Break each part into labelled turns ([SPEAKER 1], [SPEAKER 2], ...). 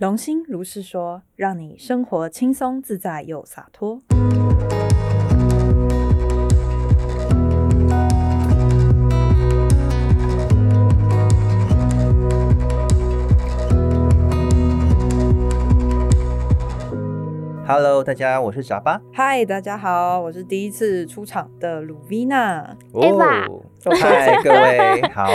[SPEAKER 1] 龙心如是说，让你生活轻松自在又洒脱。
[SPEAKER 2] Hello，大家，我是炸巴。
[SPEAKER 1] 嗨，大家好，我是第一次出场的鲁维娜。
[SPEAKER 2] 哦嗨，各位好，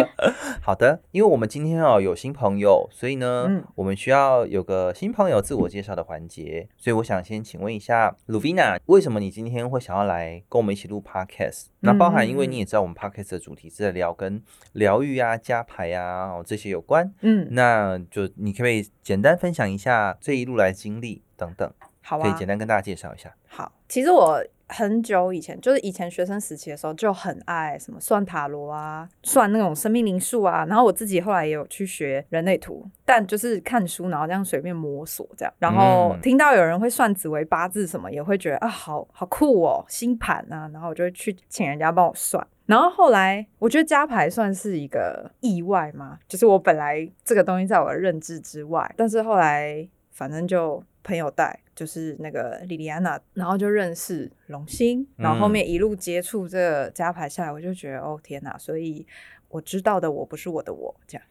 [SPEAKER 2] 好的。因为我们今天哦有新朋友，所以呢，
[SPEAKER 1] 嗯
[SPEAKER 2] 我们需要有个新朋友自我介绍的环节。所以我想先请问一下鲁维娜，为什么你今天会想要来跟我们一起录 Podcast？那包含因为你也知道我们 Podcast 的主题是在聊跟疗愈啊、加牌啊、哦、这些有关，
[SPEAKER 1] 嗯，
[SPEAKER 2] 那就你可不可以简单分享一下这一路来经历等等？
[SPEAKER 1] 好啊
[SPEAKER 2] 可以简，单跟大家介绍一下。
[SPEAKER 1] 好。其实我很久以前，就是以前学生时期的时候，就很爱什么算塔罗啊，算那种生命灵数啊。然后我自己后来也有去学人类图，但就是看书，然后这样随便摸索这样。然后
[SPEAKER 2] 嗯
[SPEAKER 1] 听到有人会算紫微八字什么，也会觉得啊，好好酷哦，星盘啊。然后我就会去请人家帮我算。然后后来，我觉得加牌算是一个意外嘛，就是我本来这个东西在我的认知之外，但是后来反正就朋友带，就是那个莉莉安娜，然后就认识龙星，然后后面一路接触这个加牌下来，我就觉得哦天哪，所以我知道的我不是我的我，这样，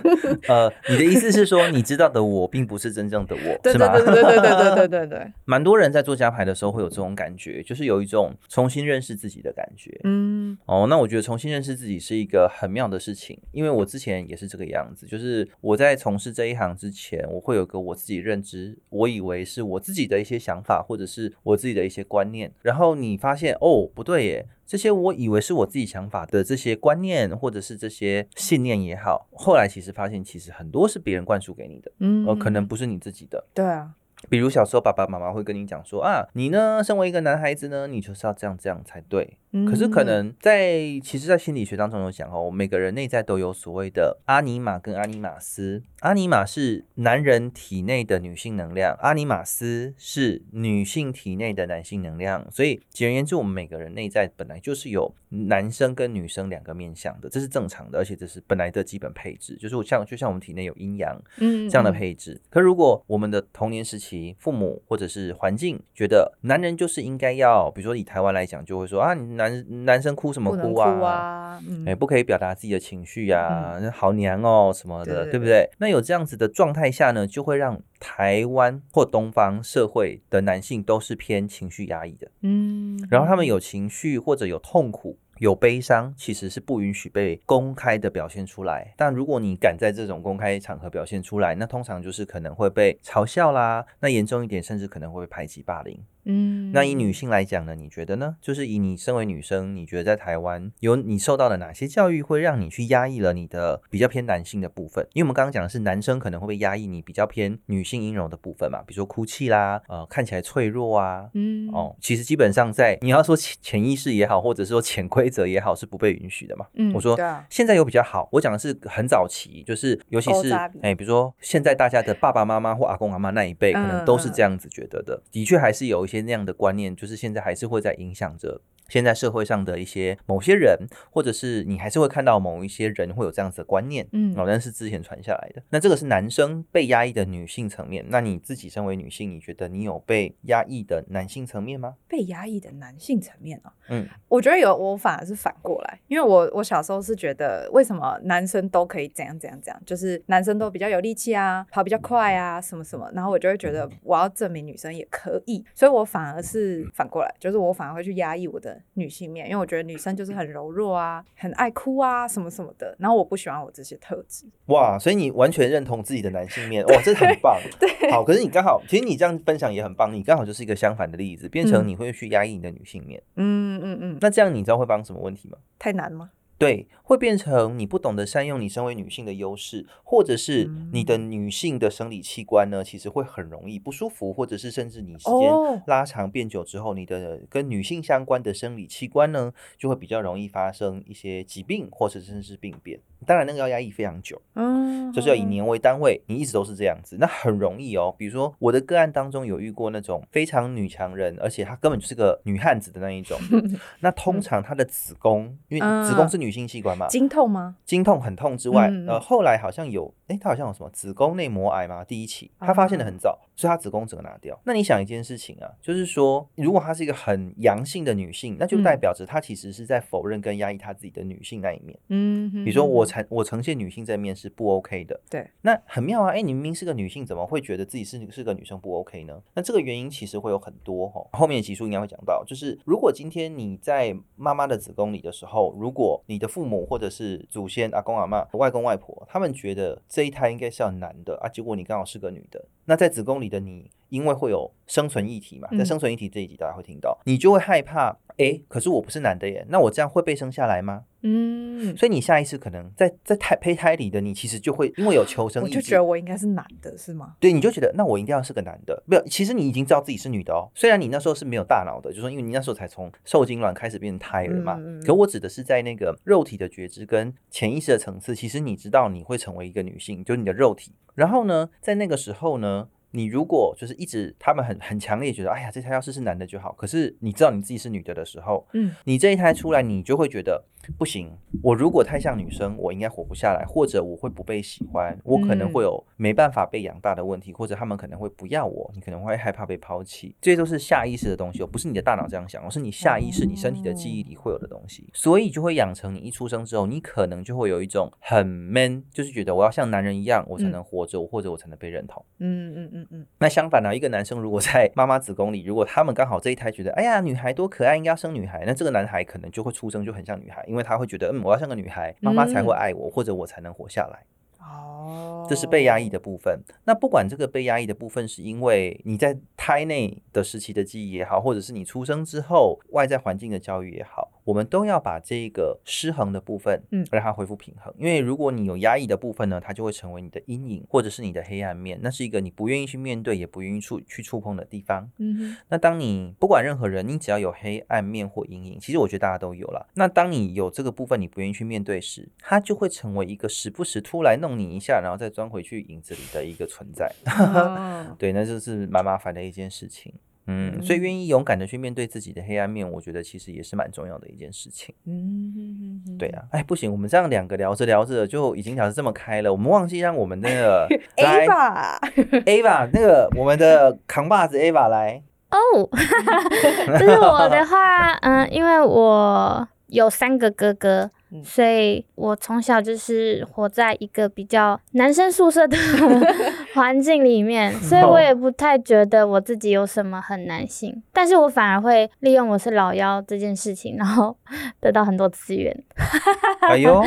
[SPEAKER 2] 呃，你的意思是说，你知道的我并不是真正的我，是吗？
[SPEAKER 1] 对对对对对对对对对，
[SPEAKER 2] 蛮多人在做加牌的时候会有这种感觉，就是有一种重新认识自己的感觉。
[SPEAKER 1] 嗯
[SPEAKER 2] 哦，那我觉得重新认识自己是一个很妙的事情，因为我之前也是这个样子，就是我在从事这一行之前，我会有个我自己认知，我以为是我自己的一些想法，或者是我自己的一些观念，然后你发现哦不对耶，这些我以为是我自己想法的这些观念，或者是这些信念也好，后来其实发现其实很多是别人灌输给你的，
[SPEAKER 1] 嗯
[SPEAKER 2] 哦，可能不是你自己的。
[SPEAKER 1] 对啊，
[SPEAKER 2] 比如小时候爸爸妈妈会跟你讲说啊，你呢，身为一个男孩子呢，你就是要这样这样才对。可是可
[SPEAKER 1] 嗯
[SPEAKER 2] 能在其实，在心理学当中有讲哦，每个人内在都有所谓的阿尼玛跟阿尼玛斯。阿尼玛是男人体内的女性能量，阿尼玛斯是女性体内的男性能量。所以简而言之，我们每个人内在本来就是有男生跟女生两个面向的，这是正常的，而且这是本来的基本配置，就是我像就像我们体内有阴阳，
[SPEAKER 1] 嗯
[SPEAKER 2] 这样的配置。可如果我们的童年时期，父母或者是环境觉得男人就是应该要，比如说以台湾来讲，就会说啊，你男男生哭什么哭啊？
[SPEAKER 1] 哭啊，嗯
[SPEAKER 2] 哎、不可以表达自己的情绪呀、那好娘哦什么的，
[SPEAKER 1] 对对
[SPEAKER 2] 对不对？那有这样子的状态下呢，就会让台湾或东方社会的男性都是偏情绪压抑的。
[SPEAKER 1] 嗯，
[SPEAKER 2] 然后他们有情绪或者有痛苦、有悲伤，其实是不允许被公开的表现出来。但如果你敢在这种公开场合表现出来，那通常就是可能会被嘲笑啦，那严重一点，甚至可能会被排挤、霸凌。
[SPEAKER 1] 嗯，
[SPEAKER 2] 那以女性来讲呢，你觉得呢？就是以你身为女生，你觉得在台湾有你受到的哪些教育会让你去压抑了你的比较偏男性的部分？因为我们刚刚讲的是男生可能会被压抑你比较偏女性阴柔的部分嘛，比如说哭泣啦，呃，看起来脆弱啊，
[SPEAKER 1] 嗯
[SPEAKER 2] 哦，其实基本上在你要说潜潜意识也好，或者是说潜规则也好，是不被允许的嘛。
[SPEAKER 1] 嗯
[SPEAKER 2] 我说现在有比较好，我讲的是很早期，就是尤其是哎，比如说现在大家的爸爸妈妈或阿公阿妈那一辈，可能都是这样子觉得的。的确还是有一些那样的观念，就是现在还是会在影响着。现在社会上的一些某些人，或者是你还是会看到某一些人会有这样子的观念，
[SPEAKER 1] 嗯
[SPEAKER 2] 哦，但是之前传下来的。那这个是男生被压抑的女性层面，那你自己身为女性，你觉得你有被压抑的男性层面吗？
[SPEAKER 1] 被压抑的男性层面哦，
[SPEAKER 2] 嗯，
[SPEAKER 1] 我觉得有，我反而是反过来，因为我我小时候是觉得，为什么男生都可以怎样怎样怎样，就是男生都比较有力气啊，跑比较快啊，什么什么，然后我就会觉得我要证明女生也可以，所以我反而是反过来，就是我反而会去压抑我的女性面，因为我觉得女生就是很柔弱啊，很爱哭啊，什么什么的，然后我不喜欢我这些特质。
[SPEAKER 2] 哇，所以你完全认同自己的男性面，哇，这很棒。对，好，可是你刚好，其实你这样分享也很棒，你刚好就是一个相反的例子，变成
[SPEAKER 1] 嗯
[SPEAKER 2] 你会去压抑你的女性面。
[SPEAKER 1] 嗯嗯嗯，
[SPEAKER 2] 那这样你知道会发生什么问题吗？
[SPEAKER 1] 太难吗？
[SPEAKER 2] 对，会变成你不懂得善用你身为女性的优势，或者是你的女性的生理器官呢，其实会很容易不舒服，或者是甚至你时
[SPEAKER 1] 哦
[SPEAKER 2] 间拉长变久之后，你的跟女性相关的生理器官呢，就会比较容易发生一些疾病，或者甚至是病变。当然，那个要压抑非常久，
[SPEAKER 1] 嗯，
[SPEAKER 2] 就是要以年为单位，你一直都是这样子，那很容易哦。比如说我的个案当中有遇过那种非常女强人，而且她根本就是个女汉子的那一种。那通常她的子宫，因为子宫是女性器官嘛，
[SPEAKER 1] 经痛吗？
[SPEAKER 2] 经痛很痛之外，呃，后来好像有哎，他好像有什么子宫内膜癌嘛，第一期，他发现的很早，所以他子宫整个拿掉。那你想一件事情啊，就是说，如果她是一个很阳性的女性，那就代表着她其实是在否认跟压抑她自己的女性那一面。
[SPEAKER 1] 嗯，
[SPEAKER 2] 比如说我呈我呈现女性这一面是不 OK 的，
[SPEAKER 1] 对，
[SPEAKER 2] 那很妙啊，哎，你明明是个女性，怎么会觉得自己是是个女生不 OK 呢？那这个原因其实会有很多哈，后面的集数应该会讲到，就是如果今天你在妈妈的子宫里的时候，如果你的父母或者是祖先阿公阿妈、外公外婆，他们觉得这一胎应该是要男的啊，结果你刚好是个女的，那在子宫里的你，因为会有生存议题嘛，在生存议题这一集大家会听到，你就会害怕，哎，可是我不是男的耶，那我这样会被生下来吗？
[SPEAKER 1] 嗯，
[SPEAKER 2] 所以你下意识可能在在胎胚胎里的你，其实就会因为有求生意志，
[SPEAKER 1] 我就觉得我应该是男的，是吗？
[SPEAKER 2] 对，你就觉得那我一定要是个男的，没有，其实你已经知道自己是女的哦。虽然你那时候是没有大脑的，就说因为你那时候才从受精卵开始变成胎儿嘛。
[SPEAKER 1] 嗯
[SPEAKER 2] 可我指的是在那个肉体的觉知跟潜意识的层次，其实你知道你会成为一个女性，就是你的肉体。然后呢，在那个时候呢。你如果就是一直他们很很强烈觉得，哎呀，这胎要是是男的就好。可是你知道你自己是女的的时候，
[SPEAKER 1] 嗯，
[SPEAKER 2] 你这一胎出来，你就会觉得不行。我如果太像女生，我应该活不下来，或者我会不被喜欢，我可能会有没办法被养大的问题，或者他们可能会不要我，你可能会害怕被抛弃。这些都是下意识的东西，哦，不是你的大脑这样想，而是你下意识、你身体的记忆里会有的东西。所以就会养成你一出生之后，你可能就会有一种很 man，就是觉得我要像男人一样，我才能活着，或者我才能被认同。
[SPEAKER 1] 嗯嗯嗯嗯，
[SPEAKER 2] 那相反呢，一个男生如果在妈妈子宫里，如果他们刚好这一胎觉得，哎呀，女孩多可爱，应该要生女孩，那这个男孩可能就会出生就很像女孩，因为他会觉得，嗯，我要像个女孩，妈妈才会爱我，或者我才能活下来。
[SPEAKER 1] 哦，
[SPEAKER 2] 这是被压抑的部分。那不管这个被压抑的部分是因为你在胎内的时期的记忆也好，或者是你出生之后外在环境的教育也好，我们都要把这个失衡的部分，
[SPEAKER 1] 嗯
[SPEAKER 2] 让它恢复平衡。因为如果你有压抑的部分呢，它就会成为你的阴影，或者是你的黑暗面，那是一个你不愿意去面对，也不愿意触去触碰的地方。
[SPEAKER 1] 嗯哼，
[SPEAKER 2] 那当你不管任何人，你只要有黑暗面或阴影，其实我觉得大家都有了。那当你有这个部分，你不愿意去面对时，它就会成为一个时不时突来弄你一下，然后再钻回去影子里的一个存在。
[SPEAKER 1] 哦
[SPEAKER 2] 对，那就是蛮麻烦的一件事情。嗯，所以愿意勇敢的去面对自己的黑暗面，我觉得其实也是蛮重要的一件事情。
[SPEAKER 1] 嗯哼哼，
[SPEAKER 2] 对啊，哎，不行，我们这样两个聊着聊着就已经聊得这么开了，我们忘记让我们那个
[SPEAKER 1] A 吧，
[SPEAKER 2] Ava 那个我们的扛把子 Ava 来。
[SPEAKER 3] 哦，就是我的话，嗯，因为我有三个哥哥，
[SPEAKER 1] 嗯。
[SPEAKER 3] 所以我从小就是活在一个比较男生宿舍的 环境里面，所以我也不太觉得我自己有什么很男性，但是我反而会利用我是老幺这件事情，然后得到很多资源，
[SPEAKER 2] 哎呦，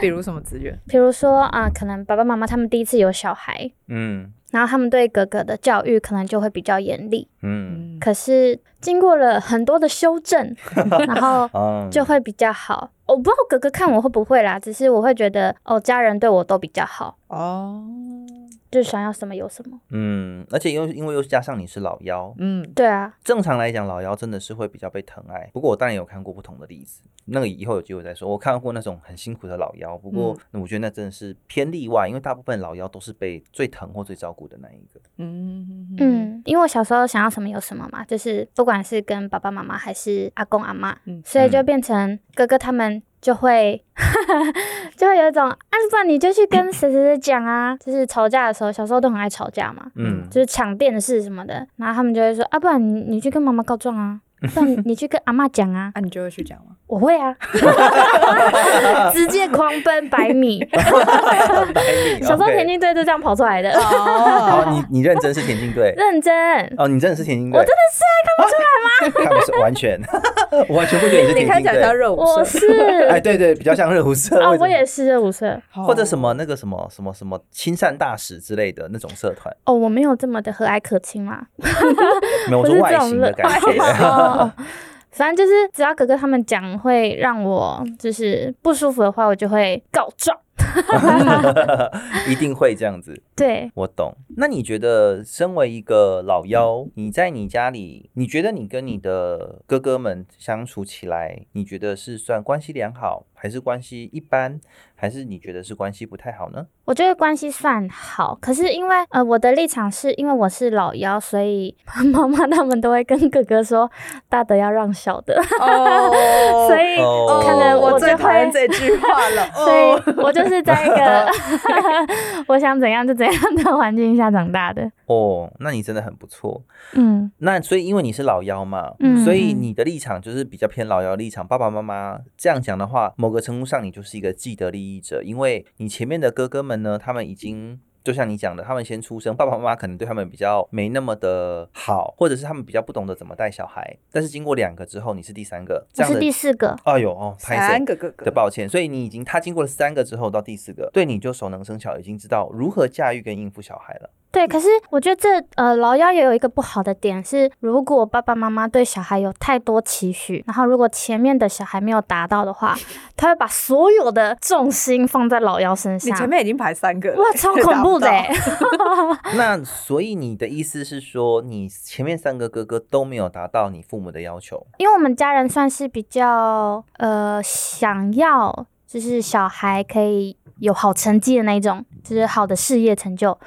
[SPEAKER 1] 比如什么资源？
[SPEAKER 3] 比如说啊、可能爸爸妈妈他们第一次有小孩，
[SPEAKER 2] 嗯。
[SPEAKER 3] 然后他们对哥哥的教育可能就会比较严厉，
[SPEAKER 2] 嗯。
[SPEAKER 1] 嗯，
[SPEAKER 3] 可是经过了很多的修正，然后
[SPEAKER 2] 嗯，
[SPEAKER 3] 就会比较好。我不知道哥哥看我会不会啦，只是我会觉得哦，家人对我都比较好，
[SPEAKER 1] 哦，
[SPEAKER 3] 就想要什么有什么。
[SPEAKER 2] 嗯，而且又因为又加上你是老幺，
[SPEAKER 1] 嗯，
[SPEAKER 3] 对啊，
[SPEAKER 2] 正常来讲老幺真的是会比较被疼爱。不过我当然有看过不同的例子，那个以后有机会再说。我看到过那种很辛苦的老幺，不过我觉得那真的是偏例外，因为大部分老幺都是被最疼或最照顾的那一个。
[SPEAKER 1] 嗯嗯
[SPEAKER 3] 嗯，因为我小时候想要什么有什么嘛，就是不管是跟爸爸妈妈还是阿公阿妈，
[SPEAKER 1] 嗯
[SPEAKER 3] 所以就变成哥哥他们就会 就会有一种，啊，不然你就去跟谁谁谁讲啊，就是吵架的时候，小时候都很爱吵架嘛，
[SPEAKER 2] 嗯，
[SPEAKER 3] 就是抢电视什么的，然后他们就会说啊，不然你你去跟妈妈告状啊，不然你你去跟阿妈讲啊，
[SPEAKER 1] 那你就会去讲吗？
[SPEAKER 3] 我会啊，直接狂奔百米，小时候田径队就这样跑出来的，
[SPEAKER 2] 哦，
[SPEAKER 1] 哦，
[SPEAKER 2] 你你认真是田径队？
[SPEAKER 3] 认真。
[SPEAKER 2] 哦，你真的是田径队，
[SPEAKER 3] 我真的是啊，看不出来吗？
[SPEAKER 2] 看不出完全，我 完全不觉得你是
[SPEAKER 1] 你
[SPEAKER 2] 田径
[SPEAKER 1] 看起来像
[SPEAKER 2] 队。
[SPEAKER 1] 热舞
[SPEAKER 3] 我
[SPEAKER 1] 社，
[SPEAKER 3] 是。
[SPEAKER 2] 哎，对对，比较像热舞社，
[SPEAKER 3] 啊，
[SPEAKER 2] 为什么？
[SPEAKER 3] 我也是热舞社
[SPEAKER 2] 或者什么那个什么什么什么亲善大使之类的那种社团，
[SPEAKER 3] 哦，我没有这么的和蔼可亲啦，
[SPEAKER 2] 没有
[SPEAKER 3] 我是
[SPEAKER 2] 说外形
[SPEAKER 3] 这种热
[SPEAKER 2] 的感觉。
[SPEAKER 3] 哦反正就是只要哥哥他们讲会让我就是不舒服的话，我就会告状。
[SPEAKER 2] 一定会这样子。
[SPEAKER 3] 对，
[SPEAKER 2] 我懂。那你觉得，身为一个老幺，你在你家里，你觉得你跟你的哥哥们相处起来，你觉得是算关系良好，还是关系一般，还是你觉得是关系不太好呢？
[SPEAKER 3] 我觉得关系算好，可是因为呃我的立场是因为我是老幺，所以 妈妈他们都会跟哥哥说大的要让小的，
[SPEAKER 1] 哦
[SPEAKER 3] 所以
[SPEAKER 2] 哦
[SPEAKER 3] 可能
[SPEAKER 1] 我最讨厌。这句话了。
[SPEAKER 3] 所以
[SPEAKER 1] 哦
[SPEAKER 3] 我就是在一个 我想怎样就怎样的环境下长大的。
[SPEAKER 2] 哦，那你真的很不错。
[SPEAKER 3] 嗯，
[SPEAKER 2] 那所以因为你是老幺嘛，
[SPEAKER 3] 嗯
[SPEAKER 2] 所以你的立场就是比较偏老幺立场。爸爸妈妈这样讲的话，某个程度上你就是一个既得利益者，因为你前面的哥哥们呢，他们已经。就像你讲的，他们先出生，爸爸妈妈可能对他们比较没那么的好，或者是他们比较不懂得怎么带小孩。但是经过两个之后，你是第三个，这
[SPEAKER 3] 我是
[SPEAKER 2] 样的
[SPEAKER 3] 第四个。
[SPEAKER 2] 哎呦哦，拍
[SPEAKER 1] 三个哥哥
[SPEAKER 2] 的抱歉，所以你已经他经过了三个之后到第四个，对你就熟能生巧，已经知道如何驾驭跟应付小孩了。
[SPEAKER 3] 对，可是我觉得这呃老幺也有一个不好的点是，如果爸爸妈妈对小孩有太多期许，然后如果前面的小孩没有达到的话，他会把所有的重心放在老幺身上
[SPEAKER 1] 你
[SPEAKER 3] 上。
[SPEAKER 1] 前面已经排三个了，
[SPEAKER 3] 哇，超恐怖的！
[SPEAKER 2] 那所以你的意思是说，你前面三个哥哥都没有达到你父母的要求？
[SPEAKER 3] 因为我们家人算是比较呃想要，就是小孩可以有好成绩的那一种，就是好的事业成就。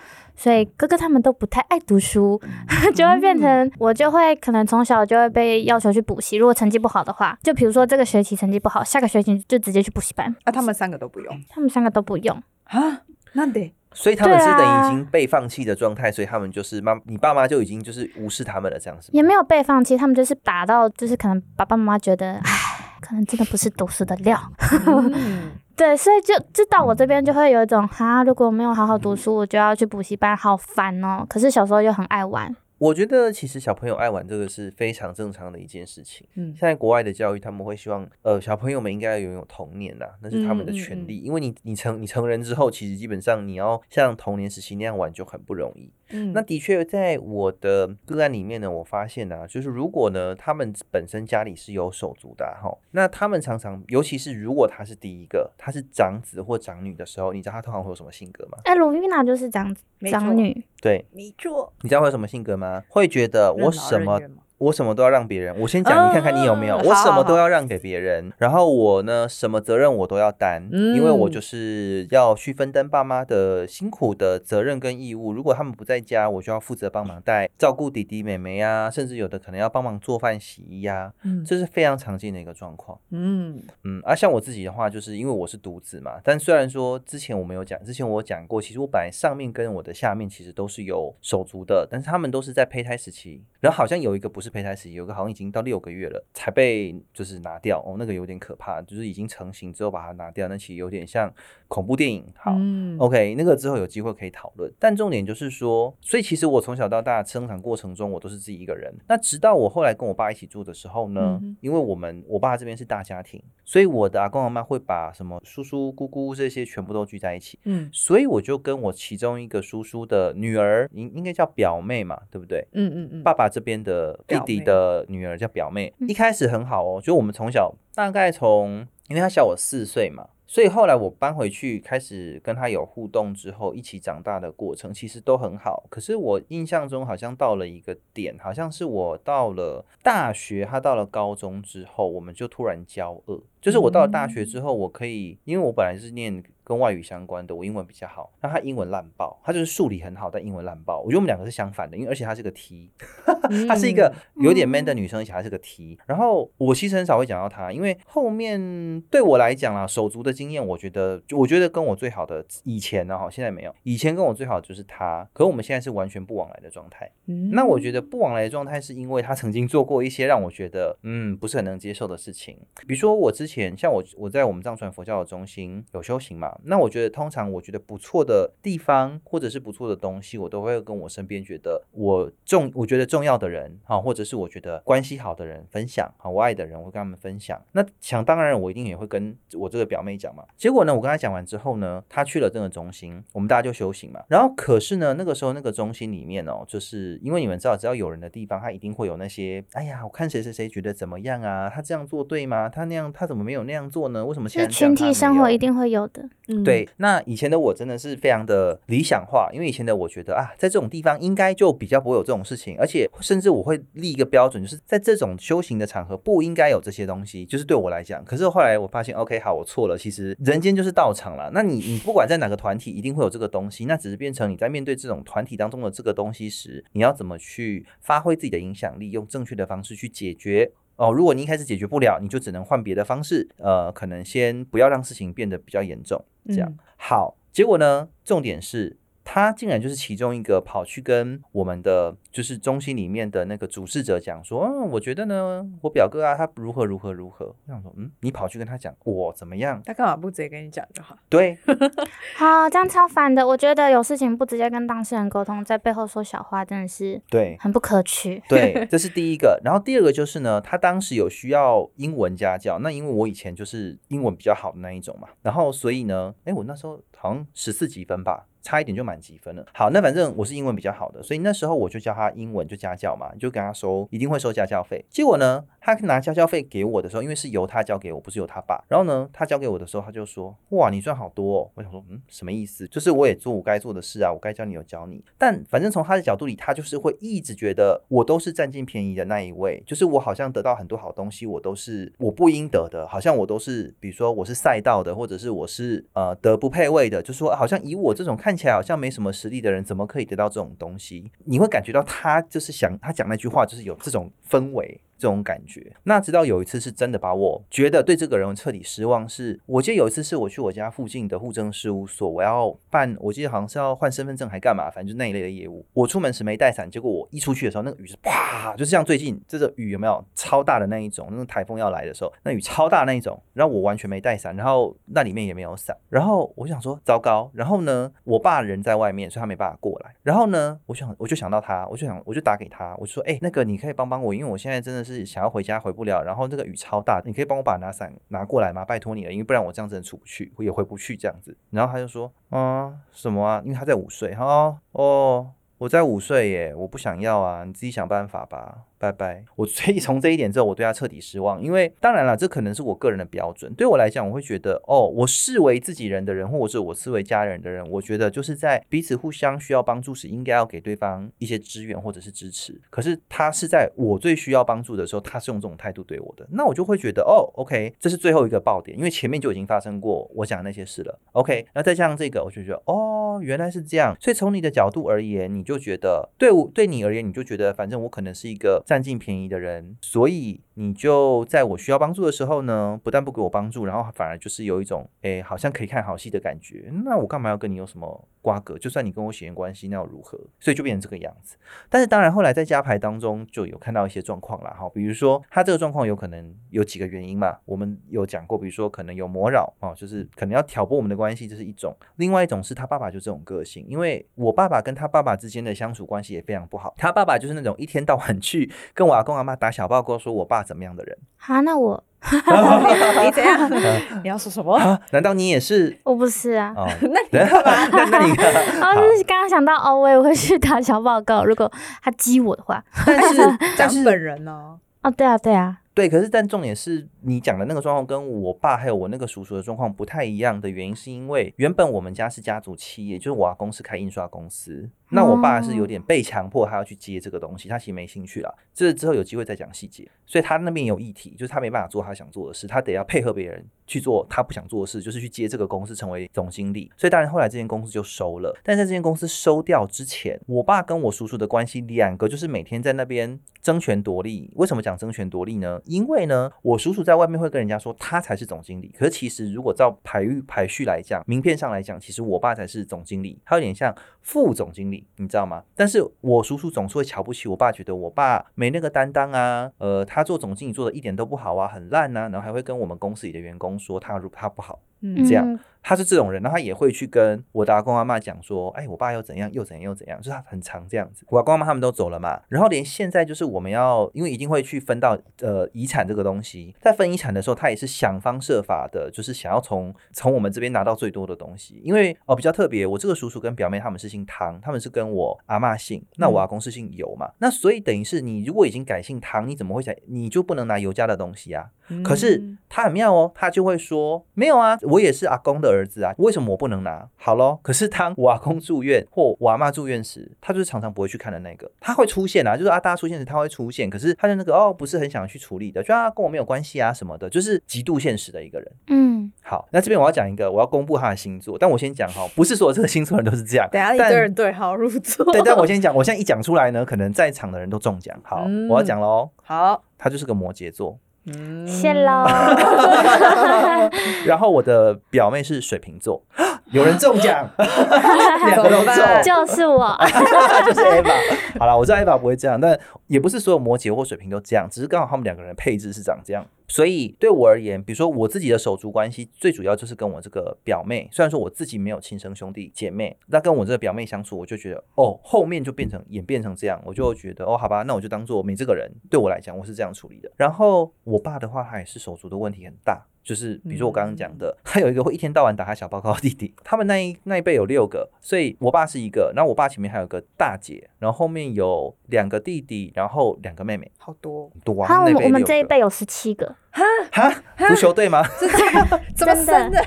[SPEAKER 3] 所以哥哥他们都不太爱读书，就会变成我就会可能从小就会被要求去补习。如果成绩不好的话，就比如说这个学期成绩不好，下个学期就直接去补习班。
[SPEAKER 1] 啊，他们三个都不用
[SPEAKER 3] 他们三个都不用，
[SPEAKER 1] 啊，那得
[SPEAKER 2] 所以他们是等于已经被放弃的状态，所以他们就是妈，你爸妈就已经就是无视他们了，这样子。
[SPEAKER 3] 也没有被放弃，他们就是打到，就是可能爸爸妈妈觉得，唉，可能真的不是读书的料。
[SPEAKER 1] 嗯
[SPEAKER 3] 对，所以就就到我这边就会有一种哈，如果我没有好好读书，我就要去补习班，好烦哦。可是小时候又很爱玩，
[SPEAKER 2] 我觉得其实小朋友爱玩这个是非常正常的一件事情。
[SPEAKER 1] 嗯
[SPEAKER 2] 现在国外的教育，他们会希望，呃，小朋友们应该要拥有童年呐、那是他们的权利。因为你你成你成人之后，其实基本上你要像童年时期那样玩就很不容易。
[SPEAKER 1] 嗯
[SPEAKER 2] 那的确，在我的个案里面呢，我发现呢、就是如果呢，他们本身家里是有手足的哈，那他们常常，尤其是如果他是第一个，他是长子或长女的时候，你知道他通常会有什么性格吗？
[SPEAKER 3] 哎，卢米娜就是长子，长女，
[SPEAKER 2] 对，
[SPEAKER 1] 没错，
[SPEAKER 2] 你知道会有什么性格吗？会觉得我什么我什么都要让别人。我先讲，你看看你有没有？
[SPEAKER 1] 嗯
[SPEAKER 2] 我什么都要让给别人，然后我呢，什么责任我都要担，因为我
[SPEAKER 1] 嗯
[SPEAKER 2] 就是要去分担爸妈的辛苦的责任跟义务。如果他们不在家，我就要负责帮忙带照顾弟弟妹妹啊，甚至有的可能要帮忙做饭洗衣呀、
[SPEAKER 1] 嗯
[SPEAKER 2] 这是非常常见的一个状况。
[SPEAKER 1] 嗯
[SPEAKER 2] 嗯，啊，像我自己的话，就是因为我是独子嘛，但虽然说之前我没有讲，之前我有讲过，其实我本来上面跟我的下面其实都是有手足的，但是他们都是在胚胎时期，然后好像有一个不是胚胎时期，有个好像已经到六个月了才被就是拿掉，哦，那个有点可怕，就是已经成型之后把它拿掉，那其实有点像恐怖电影。好，
[SPEAKER 1] 嗯
[SPEAKER 2] OK，那个之后有机会可以讨论。但重点就是说，所以其实我从小到大生长过程中，我都是自己一个人。那直到我后来跟我爸一起住的时候呢，
[SPEAKER 1] 嗯
[SPEAKER 2] 因为我们我爸这边是大家庭，所以我的阿公阿妈会把什么叔叔姑姑这些全部都聚在一起。
[SPEAKER 1] 嗯
[SPEAKER 2] 所以我就跟我其中一个叔叔的女儿，应应该叫表妹嘛，对不对？
[SPEAKER 1] 嗯嗯嗯，
[SPEAKER 2] 爸爸这边的弟弟的女儿叫表妹，
[SPEAKER 3] 嗯
[SPEAKER 2] 一开始很好哦，就我们从小大概从，因为她小我四岁嘛，所以后来我搬回去开始跟她有互动之后，一起长大的过程其实都很好。可是我印象中好像到了一个点，好像是我到了大学，她到了高中之后，我们就突然交恶。就是我到了大学之后，我可以，因为我本来是念跟外语相关的，我英文比较好，那他英文烂爆，他就是数理很好，但英文烂爆。我觉得我们两个是相反的，因为而且他是个 T，他是一个有点 man 的女生，而且还是个 T。然后我其实很少会讲到他，因为后面对我来讲啦，手足的经验，我觉得，我觉得跟我最好的以前呢，哈，现在没有，以前跟我最好的就是他，可我们现在是完全不往来的状态。
[SPEAKER 1] 嗯
[SPEAKER 2] 那我觉得不往来的状态，是因为他曾经做过一些让我觉得嗯不是很能接受的事情。比如说我之前前像我我在我们藏传佛教的中心有修行嘛，那我觉得通常我觉得不错的地方或者是不错的东西，我都会跟我身边觉得我重我觉得重要的人哈，或者是我觉得关系好的人分享啊，我爱的人我会跟他们分享。那想当然我一定也会跟我这个表妹讲嘛。结果呢，我跟她讲完之后呢，她去了这个中心，我们大家就修行嘛。然后可是呢，那个时候那个中心里面哦，就是因为你们知道，只要有人的地方，他一定会有那些，哎呀，我看谁谁谁觉得怎么样啊？他这样做对吗？他那样他怎么么没有那样做呢？为什么其
[SPEAKER 3] 是
[SPEAKER 2] 他人这样
[SPEAKER 3] 群体生活一定会有的。
[SPEAKER 1] 嗯，
[SPEAKER 2] 对，那以前的我真的是非常的理想化，因为以前的我觉得啊，在这种地方应该就比较不会有这种事情，而且甚至我会立一个标准，就是在这种修行的场合不应该有这些东西，就是对我来讲。可是后来我发现，OK，好，我错了，其实人间就是道场了。那你你不管在哪个团体，一定会有这个东西，那只是变成你在面对这种团体当中的这个东西时，你要怎么去发挥自己的影响力，用正确的方式去解决。哦，如果你一开始解决不了，你就只能换别的方式，呃，可能先不要让事情变得比较严重，这样。
[SPEAKER 1] 嗯
[SPEAKER 2] 好，结果呢，重点是他竟然就是其中一个跑去跟我们的就是中心里面的那个主事者讲说，嗯，我觉得呢，我表哥啊，他如何如何如何。我想说，嗯，你跑去跟他讲我怎么样？
[SPEAKER 1] 他干嘛不直接跟你讲就好？
[SPEAKER 2] 对，
[SPEAKER 3] 好，这样超烦的。我觉得有事情不直接跟当事人沟通，在背后说小话，真的是
[SPEAKER 2] 对，
[SPEAKER 3] 很不可取。
[SPEAKER 2] 对，这是第一个。然后第二个就是呢，他当时有需要英文家教，那因为我以前就是英文比较好的那一种嘛，然后所以呢，哎，我那时候好像十四几分吧。差一点就满积分了。好，那反正我是英文比较好的，所以那时候我就教他英文，就家教嘛，就跟他收，一定会收家教费。结果呢，他拿交交费给我的时候，因为是由他交给我，不是由他爸。然后呢，他交给我的时候，他就说：“哇，你赚好多哦。”我想说，嗯，什么意思？就是我也做我该做的事啊，我该教你有教你。但反正从他的角度里，他就是会一直觉得我都是占尽便宜的那一位，就是我好像得到很多好东西，我都是我不应得的，好像我都是，比如说我是赛道的，或者是我是呃德不配位的，就说好像以我这种看起来好像没什么实力的人，怎么可以得到这种东西？你会感觉到他就是想他讲那句话，就是有这种氛围。这种感觉，那直到有一次是真的把我觉得对这个人彻底失望。是我记得有一次是我去我家附近的户政事务所，我要办，我记得好像是要换身份证还干嘛，反正就那一类的业务。我出门时没带伞，结果我一出去的时候，那个雨是啪，就是像最近这个雨有没有超大的那一种，那种台风要来的时候，那雨超大那一种，然后我完全没带伞，然后那里面也没有伞，然后我想说糟糕，然后呢，我爸人在外面，所以他没办法过来，然后呢，我想我就想到他，我就想我就打给他，我就说哎、那个你可以帮帮我，因为我现在真的是是想要回家回不了，然后那个雨超大，你可以帮我把拿伞拿过来吗？拜托你了，因为不然我这样子出不去，也回不去这样子。然后他就说，啊什么啊？因为他在午睡，哈哦，我在午睡耶，我不想要啊，你自己想办法吧。拜拜。我所以从这一点之后，我对他彻底失望。因为当然了，这可能是我个人的标准。对我来讲，我会觉得，哦，我视为自己人的人，或者是我视为家人的人，我觉得就是在彼此互相需要帮助时，应该要给对方一些支援或者是支持。可是他是在我最需要帮助的时候，他是用这种态度对我的，那我就会觉得，哦，OK，这是最后一个爆点，因为前面就已经发生过我讲那些事了。OK，那再加上这个，我就觉得，哦，原来是这样。所以从你的角度而言，你就觉得，对我对你而言，你就觉得，反正我可能是一个占尽便宜的人，所以你就在我需要帮助的时候呢，不但不给我帮助，然后反而就是有一种，哎，好像可以看好戏的感觉。那我干嘛要跟你有什么瓜葛？就算你跟我血缘关系，那又如何？所以就变成这个样子。但是当然后来在加牌当中就有看到一些状况啦，哈，比如说他这个状况有可能有几个原因嘛，我们有讲过，比如说可能有魔扰哦，就是可能要挑拨我们的关系，这是一种；另外一种是他爸爸就这种个性，因为我爸爸跟他爸爸之间的相处关系也非常不好，他爸爸就是那种一天到晚去跟我阿公阿妈打小报告，说我爸怎么样的人
[SPEAKER 3] 好，那我
[SPEAKER 1] 你怎样？你要说什么？
[SPEAKER 2] 啊？难道你也是？
[SPEAKER 3] 我不是啊。
[SPEAKER 2] 哦，
[SPEAKER 1] 那你？
[SPEAKER 2] 那那你
[SPEAKER 3] 哦，就是刚刚想到哦，我也会去打小报告，如果他激我的话。
[SPEAKER 2] 但是但是
[SPEAKER 1] 讲本人呢？
[SPEAKER 3] 哦，对啊，对啊，
[SPEAKER 2] 对，可是但重点是你讲的那个状况跟我爸还有我那个叔叔的状况不太一样的原因，是因为原本我们家是家族企业，就是我阿公是开印刷公司，那我爸是有点被强迫他要去接这个东西，他其实没兴趣啦。这之后有机会再讲细节，所以他那边有议题，就是他没办法做他想做的事，他得要配合别人去做他不想做的事，就是去接这个公司成为总经理。所以当然后来这间公司就收了，但在这间公司收掉之前，我爸跟我叔叔的关系两个就是每天在那边争权夺利。为什么讲争权夺利呢？因为呢，我叔叔在外面会跟人家说他才是总经理，可是其实如果照排序排序来讲，名片上来讲，其实我爸才是总经理，他有点像副总经理，你知道吗？但是我叔叔总是会瞧不起我爸，觉得我爸没那个担当啊，呃，他做总经理做的一点都不好啊，很烂啊，然后还会跟我们公司里的员工说他如他不好。
[SPEAKER 1] 嗯
[SPEAKER 2] 这样
[SPEAKER 3] 嗯
[SPEAKER 2] 他是这种人，然后他也会去跟我的阿公阿妈讲说，哎，我爸又怎样又怎样又怎样，就是他很常这样子。我阿公阿妈他们都走了嘛，然后连现在就是我们要，因为一定会去分到呃遗产这个东西，在分遗产的时候，他也是想方设法的，就是想要从从我们这边拿到最多的东西。因为哦比较特别，我这个叔叔跟表妹他们是姓汤，他们是跟我阿妈姓，那我阿公是姓尤嘛，那所以等于是你如果已经改姓汤，你怎么会想你就不能拿尤家的东西啊？可是
[SPEAKER 1] 嗯
[SPEAKER 2] 他很妙哦，他就会说没有啊，我也是阿公的儿子啊，为什么我不能拿？好咯，可是当我阿公住院或我阿妈住院时，他就是常常不会去看的那个，他会出现啊，就是啊大家出现时他会出现，可是他的那个哦不是很想去处理的，就啊跟我没有关系啊什么的，就是极度现实的一个人。
[SPEAKER 3] 嗯，
[SPEAKER 2] 好，那这边我要讲一个，我要公布他的星座，但我先讲哈，不是所有这个星座人都是这样，
[SPEAKER 1] 等一下一
[SPEAKER 2] 但
[SPEAKER 1] 堆人对号入座。
[SPEAKER 2] 对，但我先讲，我现在一讲出来呢，可能在场的人都中奖。好，
[SPEAKER 1] 嗯
[SPEAKER 2] 我要讲喽，
[SPEAKER 1] 好，
[SPEAKER 2] 他就是个摩羯座，
[SPEAKER 1] 嗯
[SPEAKER 3] 谢喽。
[SPEAKER 2] 然后我的表妹是水瓶座，有人中奖，两个都中，
[SPEAKER 3] 就是我，
[SPEAKER 2] 就是 Eva。好了，我知道 Eva 不会这样，但也不是所有摩羯或水瓶都这样，只是刚好他们两个人的配置是长这样。所以对我而言，比如说我自己的手足关系，最主要就是跟我这个表妹。虽然说我自己没有亲生兄弟姐妹，那跟我这个表妹相处，我就觉得哦，后面就变成演变成这样，我就觉得哦，好吧，那我就当做没这个人。对我来讲，我是这样处理的。然后我爸的话，他也是手足的问题很大。就是比如说我刚刚讲的，他有一个会一天到晚打他小报告的弟弟，他们那一那一辈有六个，所以我爸是一个，然后我爸前面还有个大姐，然后后面有两个弟弟，然后两个妹妹，
[SPEAKER 1] 好多，
[SPEAKER 2] 多啊。
[SPEAKER 3] 好，我们我们这一辈有十七个，
[SPEAKER 2] 哈哈足球队吗？
[SPEAKER 1] 怎 么
[SPEAKER 3] 真的
[SPEAKER 1] 真的？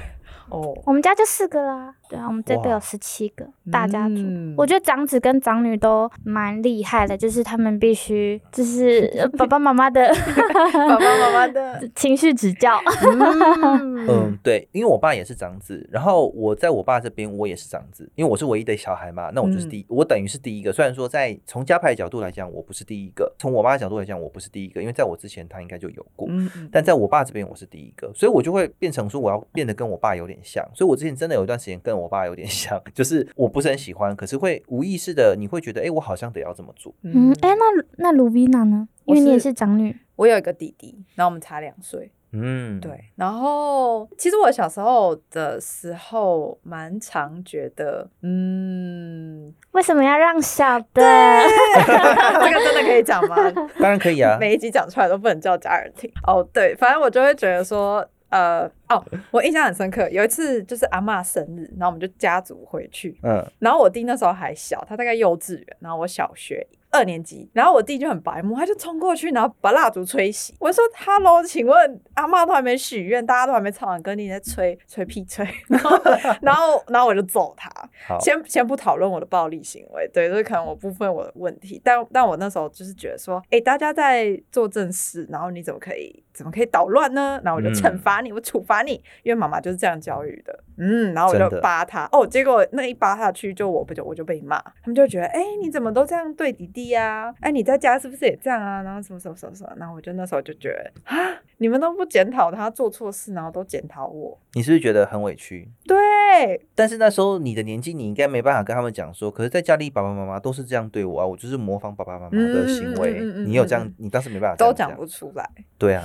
[SPEAKER 1] 哦，
[SPEAKER 3] 我们家就四个啦。对啊，我们这辈有十七个大家族。
[SPEAKER 1] 嗯
[SPEAKER 3] 我觉得长子跟长女都蛮厉害的，就是他们必须就是呃爸爸妈妈的
[SPEAKER 1] 爸爸妈妈的，
[SPEAKER 3] 情绪指教。
[SPEAKER 1] 嗯
[SPEAKER 2] 嗯，对，因为我爸也是长子，然后我在我爸这边我也是长子，因为我是唯一的小孩嘛，那我就是第一，我等于是第一个。虽然说在从家派角度来讲我不是第一个，从我妈的角度来讲我不是第一个，因为在我之前他应该就有过。但在我爸这边，我是第一个，所以我就会变成说，我要变得跟我爸有点像。所以我之前真的有一段时间跟我爸有点像，就是我不是很喜欢，可是会无意识的，你会觉得，哎、我好像得要这么做。
[SPEAKER 3] 嗯，哎、那那卢比娜呢？因为你也
[SPEAKER 1] 是
[SPEAKER 3] 是长女。
[SPEAKER 1] 我有一个弟弟，然后我们差两岁。
[SPEAKER 2] 嗯，，
[SPEAKER 1] 对，然后其实我小时候的时候，蛮常觉得，嗯，
[SPEAKER 3] 为什么要让小的？
[SPEAKER 1] 这个真的可以讲吗？
[SPEAKER 2] 当然可以啊。
[SPEAKER 1] 每一集讲出来都不能叫家人听。哦，对，反正我就会觉得说，呃，哦，我印象很深刻，有一次就是阿嬷生日，然后我们就家族回去，
[SPEAKER 2] 嗯，
[SPEAKER 1] 然后我弟那时候还小，他大概幼稚园，然后我小学二年级，然后我弟就很白目，他就冲过去，然后把蜡烛吹熄。我说：“Hello，请问阿嬷都还没许愿，大家都还没唱完歌，你在吹吹屁吹？” 然后，然后，然后我就揍他。
[SPEAKER 2] 好，
[SPEAKER 1] 先先不讨论我的暴力行为，对，这是可能我部分我的问题，但但我那时候就是觉得说，哎、大家在做正事，然后你怎么可以怎么可以捣乱呢？然后我就惩罚你，我处罚你，因为妈妈就是这样教育的，嗯，然后我就扒他，哦，结果那一扒下去，就我不就我就被骂，他们就觉得，哎、你怎么都这样对弟弟呀、哎、你在家是不是也这样啊？然后什么什么什么什么，然后我就那时候就觉得，啊，你们都不检讨他做错事，然后都检讨我，
[SPEAKER 2] 你是不是觉得很委屈？
[SPEAKER 1] 对，
[SPEAKER 2] 但是那时候你的年纪，你应该没办法跟他们讲说，可是在家里爸爸妈妈都是这样对我啊，我就是模仿爸爸妈妈的行为。
[SPEAKER 1] 嗯嗯嗯嗯
[SPEAKER 2] 你有这样，你当时没办法
[SPEAKER 1] 都讲不出来。
[SPEAKER 2] 对啊，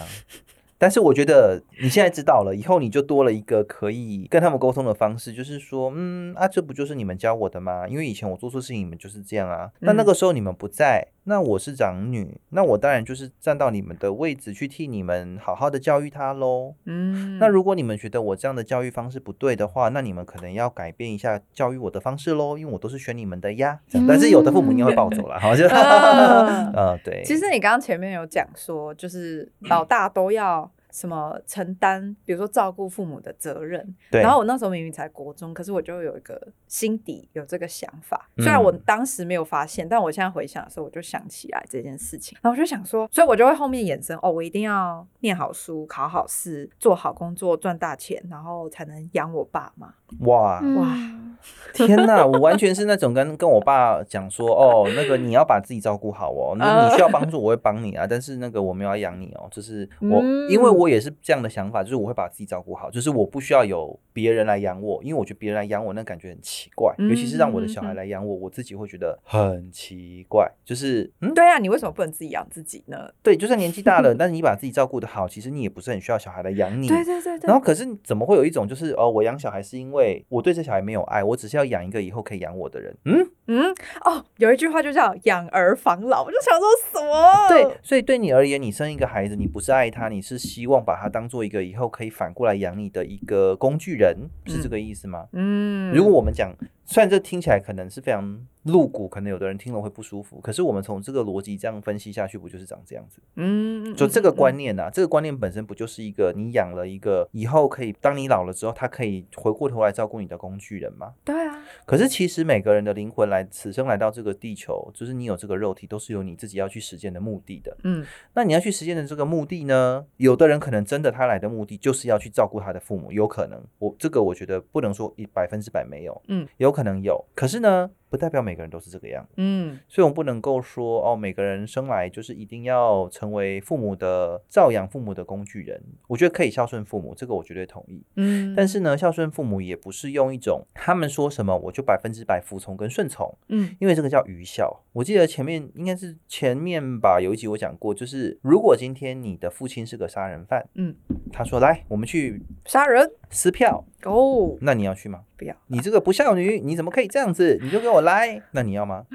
[SPEAKER 2] 但是我觉得你现在知道了，以后你就多了一个可以跟他们沟通的方式，就是说，嗯啊，这不就是你们教我的吗？因为以前我做错事情，你们就是这样啊。那那个时候你们不在，那我是长女，那我当然就是站到你们的位置去替你们好好的教育他喽。
[SPEAKER 1] 嗯
[SPEAKER 2] 那如果你们觉得我这样的教育方式不对的话，那你们可能要改变一下教育我的方式喽，因为我都是选你们的呀。这样但是有的父母应该会暴走了，好像，
[SPEAKER 1] 嗯
[SPEAKER 2] 呃，对，
[SPEAKER 1] 其实你刚刚前面有讲说，就是老大都要什么承担，比如说照顾父母的责任。
[SPEAKER 2] 对。
[SPEAKER 1] 然后我那时候明明才国中，可是我就有一个心底有这个想法，虽然我
[SPEAKER 2] 嗯
[SPEAKER 1] 当时没有发现，但我现在回想的时候，我就想起来这件事情。然后我就想说，所以我就会后面衍生哦，我一定要念好书、考好试、做好工作、赚大钱，然后才能养我爸妈。
[SPEAKER 2] 哇，
[SPEAKER 1] 哇。
[SPEAKER 3] 嗯
[SPEAKER 2] 天呐，我完全是那种跟跟我爸讲说，哦，那个你要把自己照顾好哦，那你需要帮助我会帮你啊，但是那个我没有要养你哦，就是我，
[SPEAKER 1] 嗯。
[SPEAKER 2] 因为我也是这样的想法，就是我会把自己照顾好，就是我不需要有别人来养我，因为我觉得别人来养我那感觉很奇怪，尤其是让我的小孩来养我，我自己会觉得很奇怪，就是嗯，
[SPEAKER 1] 对啊，你为什么不能自己养自己呢？
[SPEAKER 2] 对，就算年纪大了，但是你把自己照顾的好，其实你也不是很需要小孩来养你，
[SPEAKER 1] 对对对对。
[SPEAKER 2] 然后可是怎么会有一种就是哦，我养小孩是因为我对这小孩没有爱，我只是要养一个以后可以养我的人。嗯，
[SPEAKER 1] 嗯，哦，有一句话就叫“养儿防老”，我就想说什么？
[SPEAKER 2] 对，所以对你而言，你生一个孩子，你不是爱他，你是希望把它当做一个以后可以反过来养你的一个工具人，是这个意思吗？
[SPEAKER 1] 嗯，
[SPEAKER 2] 如果我们讲虽然这听起来可能是非常露骨，可能有的人听了会不舒服，可是我们从这个逻辑这样分析下去，不就是长这样子？
[SPEAKER 1] 嗯，
[SPEAKER 2] 就这个观
[SPEAKER 1] 念，
[SPEAKER 2] 念呐、这个观念本身不就是一个你养了一个以后可以当你老了之后，他可以回过头来照顾你的工具人吗？
[SPEAKER 1] 对啊，
[SPEAKER 2] 可是其实每个人的灵魂来此生来到这个地球，就是你有这个肉体，都是有你自己要去实践的目的的。
[SPEAKER 1] 嗯
[SPEAKER 2] 那你要去实践的这个目的呢？有的人可能真的他来的目的就是要去照顾他的父母，有可能我这个我觉得不能说一百分之百没有，
[SPEAKER 1] 嗯，
[SPEAKER 2] 有可可能有，可是呢，不代表每个人都是这个样子。
[SPEAKER 1] 嗯
[SPEAKER 2] 所以，我们不能够说哦，每个人生来就是一定要成为父母的照养父母的工具人。我觉得可以孝顺父母，这个我绝对同意。
[SPEAKER 1] 嗯，
[SPEAKER 2] 但是呢，孝顺父母也不是用一种他们说什么我就百分之百服从跟顺从，
[SPEAKER 1] 嗯
[SPEAKER 2] 因为这个叫愚孝。我记得前面应该是前面吧，有一集我讲过，就是如果今天你的父亲是个杀人犯，
[SPEAKER 1] 嗯，
[SPEAKER 2] 他说来我们去
[SPEAKER 1] 杀人
[SPEAKER 2] 撕票，
[SPEAKER 1] 哦，
[SPEAKER 2] 那你要去吗？
[SPEAKER 1] 不要
[SPEAKER 2] 你这个不孝女，你怎么可以这样子？你就给我来，那你要吗？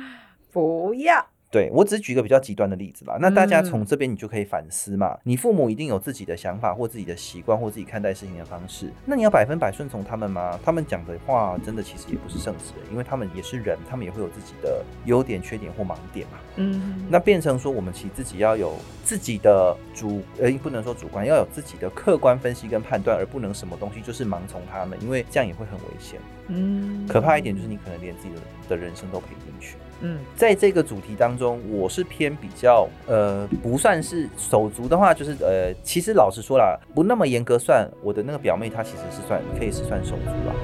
[SPEAKER 1] 不要，
[SPEAKER 2] 对我只举一个比较极端的例子啦，那大家
[SPEAKER 1] 嗯
[SPEAKER 2] 从这边你就可以反思嘛，你父母一定有自己的想法或自己的习惯或自己看待事情的方式，那你要百分百顺从他们吗？他们讲的话真的其实也不是圣旨，因为他们也是人，他们也会有自己的优点、缺点或盲点嘛。
[SPEAKER 1] 嗯
[SPEAKER 2] 那变成说我们其实自己要有自己的主，呃，不能说主观，要有自己的客观分析跟判断，而不能什么东西就是盲从他们，因为这样也会很危险。
[SPEAKER 1] 嗯，
[SPEAKER 2] 可怕一点就是你可能连自己的的人生都赔进去。
[SPEAKER 1] 嗯
[SPEAKER 2] 在这个主题当中，我是偏比较呃，不算是手足的话，就是呃，其实老实说啦，不那么严格算，我的那个表妹她其实是算可以是算手足啦。